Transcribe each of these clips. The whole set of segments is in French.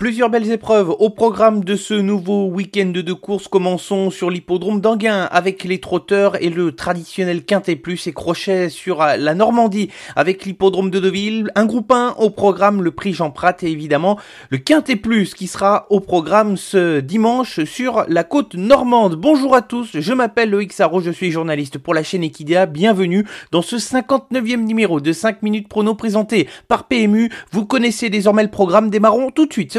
Plusieurs belles épreuves au programme de ce nouveau week-end de course. Commençons sur l'hippodrome d'Anguin avec les trotteurs et le traditionnel Quintet Plus et crochet sur la Normandie avec l'hippodrome de Deauville. Un groupe 1 au programme, le prix Jean Prat et évidemment le Quintet Plus qui sera au programme ce dimanche sur la côte normande. Bonjour à tous, je m'appelle Loïc Sarro, je suis journaliste pour la chaîne Equidia. Bienvenue dans ce 59e numéro de 5 minutes prono présenté par PMU. Vous connaissez désormais le programme, démarrons tout de suite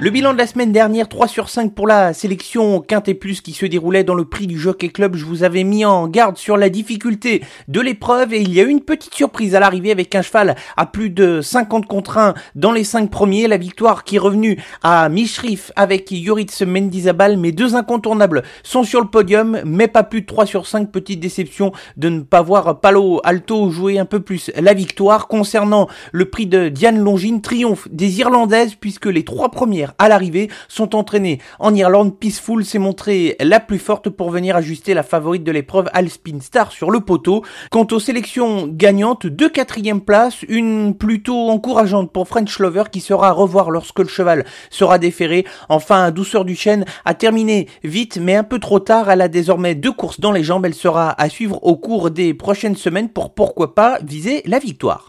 Le bilan de la semaine dernière, 3 sur 5 pour la sélection Quintet Plus qui se déroulait dans le prix du Jockey Club. Je vous avais mis en garde sur la difficulté de l'épreuve et il y a eu une petite surprise à l'arrivée avec un cheval à plus de 50 contre 1 dans les 5 premiers. La victoire qui est revenue à Mishrif avec Yoritz Mendizabal. Mes deux incontournables sont sur le podium, mais pas plus de 3 sur 5. Petite déception de ne pas voir Palo Alto jouer un peu plus la victoire. Concernant le prix de Diane Longine, triomphe des Irlandaises puisque les trois premières à l'arrivée sont entraînés en Irlande. Peaceful s'est montrée la plus forte pour venir ajuster la favorite de l'épreuve Alspin Star sur le poteau. Quant aux sélections gagnantes, deux quatrième places, une plutôt encourageante pour French Lover qui sera à revoir lorsque le cheval sera déféré. Enfin, Douceur du Chêne a terminé vite mais un peu trop tard. Elle a désormais deux courses dans les jambes. Elle sera à suivre au cours des prochaines semaines pour pourquoi pas viser la victoire.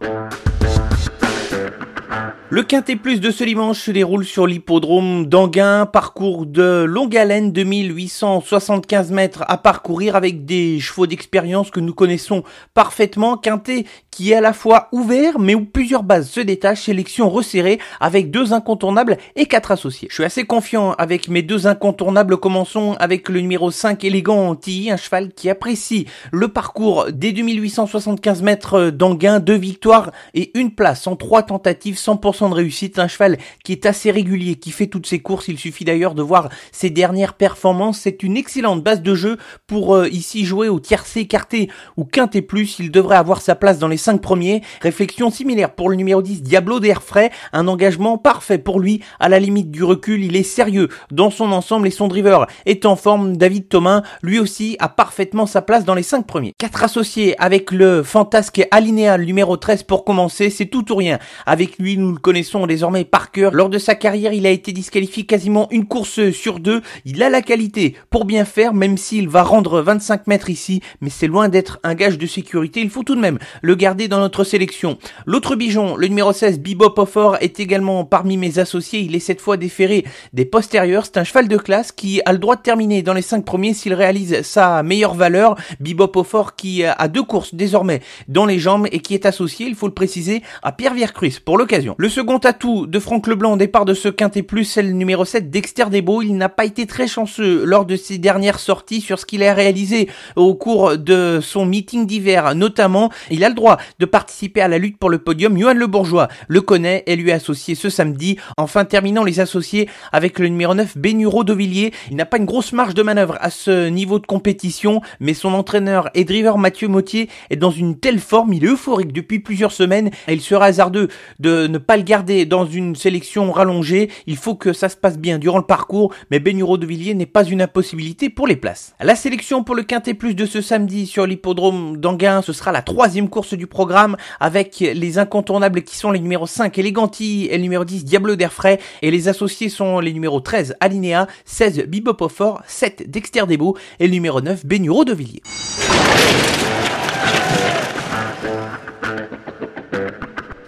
Le Quintet Plus de ce dimanche se déroule sur l'hippodrome d'Anguin, parcours de longue haleine, 2875 mètres à parcourir avec des chevaux d'expérience que nous connaissons parfaitement. Quintet qui est à la fois ouvert mais où plusieurs bases se détachent, sélection resserrée avec deux incontournables et quatre associés. Je suis assez confiant avec mes deux incontournables. Commençons avec le numéro 5 élégant Antilly, un cheval qui apprécie le parcours des 2875 mètres d'Anguin, deux victoires et une place en trois tentatives, 100% de réussite. Un cheval qui est assez régulier, qui fait toutes ses courses. Il suffit d'ailleurs de voir ses dernières performances. C'est une excellente base de jeu pour euh, ici jouer au tiercé écarté ou quinté plus. Il devrait avoir sa place dans les 5 premiers. Réflexion similaire pour le numéro 10, Diablo d'air frais. Un engagement parfait pour lui. À la limite du recul, il est sérieux dans son ensemble et son driver est en forme. David Thomas, lui aussi, a parfaitement sa place dans les 5 premiers. Quatre associés avec le fantasque alinéal numéro 13 pour commencer. C'est tout ou rien. Avec lui, nous le connaissons désormais par cœur. Lors de sa carrière, il a été disqualifié quasiment une course sur deux. Il a la qualité pour bien faire, même s'il va rendre 25 mètres ici, mais c'est loin d'être un gage de sécurité. Il faut tout de même le garder dans notre sélection. L'autre bijon, le numéro 16, Bibop Offer, est également parmi mes associés. Il est cette fois déféré des postérieurs. C'est un cheval de classe qui a le droit de terminer dans les 5 premiers s'il réalise sa meilleure valeur. Bibop Offer qui a deux courses désormais dans les jambes et qui est associé, il faut le préciser, à Pierre Viercruis pour l'occasion. Le second atout de Franck Leblanc au départ de ce quintet plus, c'est le numéro 7, Dexter Desbeaux. Il n'a pas été très chanceux lors de ses dernières sorties sur ce qu'il a réalisé au cours de son meeting d'hiver notamment. Il a le droit de participer à la lutte pour le podium. Johan Le Bourgeois le connaît et lui est associé ce samedi. Enfin, terminant les associés avec le numéro 9, Bénuro Dovillier. Il n'a pas une grosse marge de manœuvre à ce niveau de compétition, mais son entraîneur et driver Mathieu Mottier est dans une telle forme, il est euphorique depuis plusieurs semaines et il sera hasardeux de ne pas le garder dans une sélection rallongée. Il faut que ça se passe bien durant le parcours, mais Bénuro de n'est pas une impossibilité pour les places. La sélection pour le Quintet Plus de ce samedi sur l'hippodrome d'Anguin, ce sera la troisième course du programme avec les incontournables qui sont les numéros 5 Eleganti et le numéro 10 Diablo d'air frais et les associés sont les numéros 13 Alinéa, 16 Bibopofort, 7 Dexter Debo et le numéro 9 Benuro de Villiers.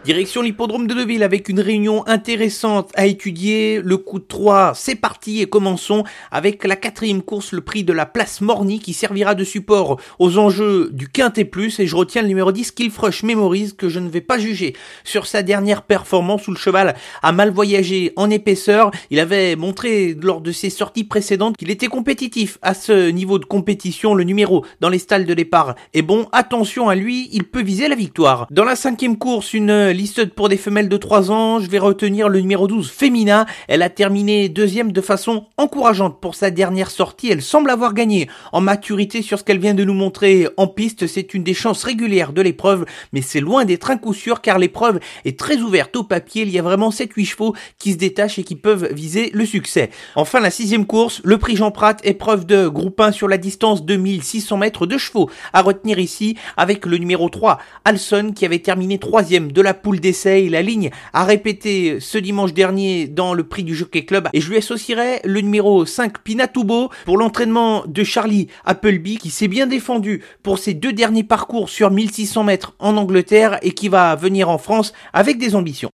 Direction l'hippodrome de Deville avec une réunion intéressante à étudier. Le coup de 3, c'est parti et commençons avec la quatrième course, le prix de la place Morny qui servira de support aux enjeux du Quintet Plus et je retiens le numéro 10 Killfrush Memories que je ne vais pas juger sur sa dernière performance où le cheval a mal voyagé en épaisseur. Il avait montré lors de ses sorties précédentes qu'il était compétitif à ce niveau de compétition. Le numéro dans les stalles de départ est bon. Attention à lui, il peut viser la victoire. Dans la cinquième course, une liste pour des femelles de 3 ans, je vais retenir le numéro 12, Femina. Elle a terminé deuxième de façon encourageante pour sa dernière sortie. Elle semble avoir gagné en maturité sur ce qu'elle vient de nous montrer en piste. C'est une des chances régulières de l'épreuve, mais c'est loin d'être un coup sûr car l'épreuve est très ouverte au papier. Il y a vraiment 7-8 chevaux qui se détachent et qui peuvent viser le succès. Enfin, la sixième course, le prix Jean Prat, épreuve de groupe 1 sur la distance de 1600 mètres de chevaux à retenir ici avec le numéro 3, Alson, qui avait terminé troisième de la poule d'essai la ligne a répété ce dimanche dernier dans le prix du Jockey Club et je lui associerai le numéro 5, Pinatubo, pour l'entraînement de Charlie Appleby qui s'est bien défendu pour ses deux derniers parcours sur 1600 mètres en Angleterre et qui va venir en France avec des ambitions.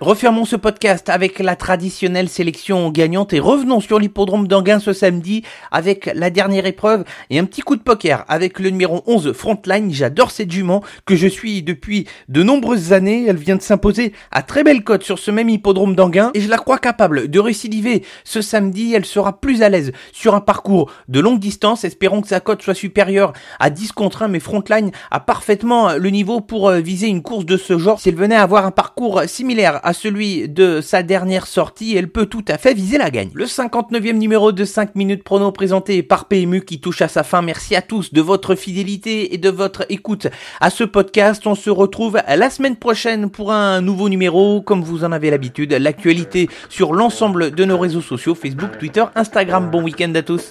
Refermons ce podcast avec la traditionnelle sélection gagnante et revenons sur l'hippodrome d'Anguin ce samedi avec la dernière épreuve et un petit coup de poker avec le numéro 11 Frontline. J'adore cette jument que je suis depuis de nombreuses années. Elle vient de s'imposer à très belle cote sur ce même hippodrome d'Anguin et je la crois capable de récidiver ce samedi. Elle sera plus à l'aise sur un parcours de longue distance. Espérons que sa cote soit supérieure à 10 contre 1 mais Frontline a parfaitement le niveau pour euh, viser une course de ce genre. Si elle venait à avoir un parcours similaire à celui de sa dernière sortie, elle peut tout à fait viser la gagne. Le 59e numéro de 5 minutes prono présenté par PMU qui touche à sa fin. Merci à tous de votre fidélité et de votre écoute à ce podcast. On se retrouve la semaine prochaine pour un nouveau numéro, comme vous en avez l'habitude. L'actualité sur l'ensemble de nos réseaux sociaux, Facebook, Twitter, Instagram. Bon week-end à tous.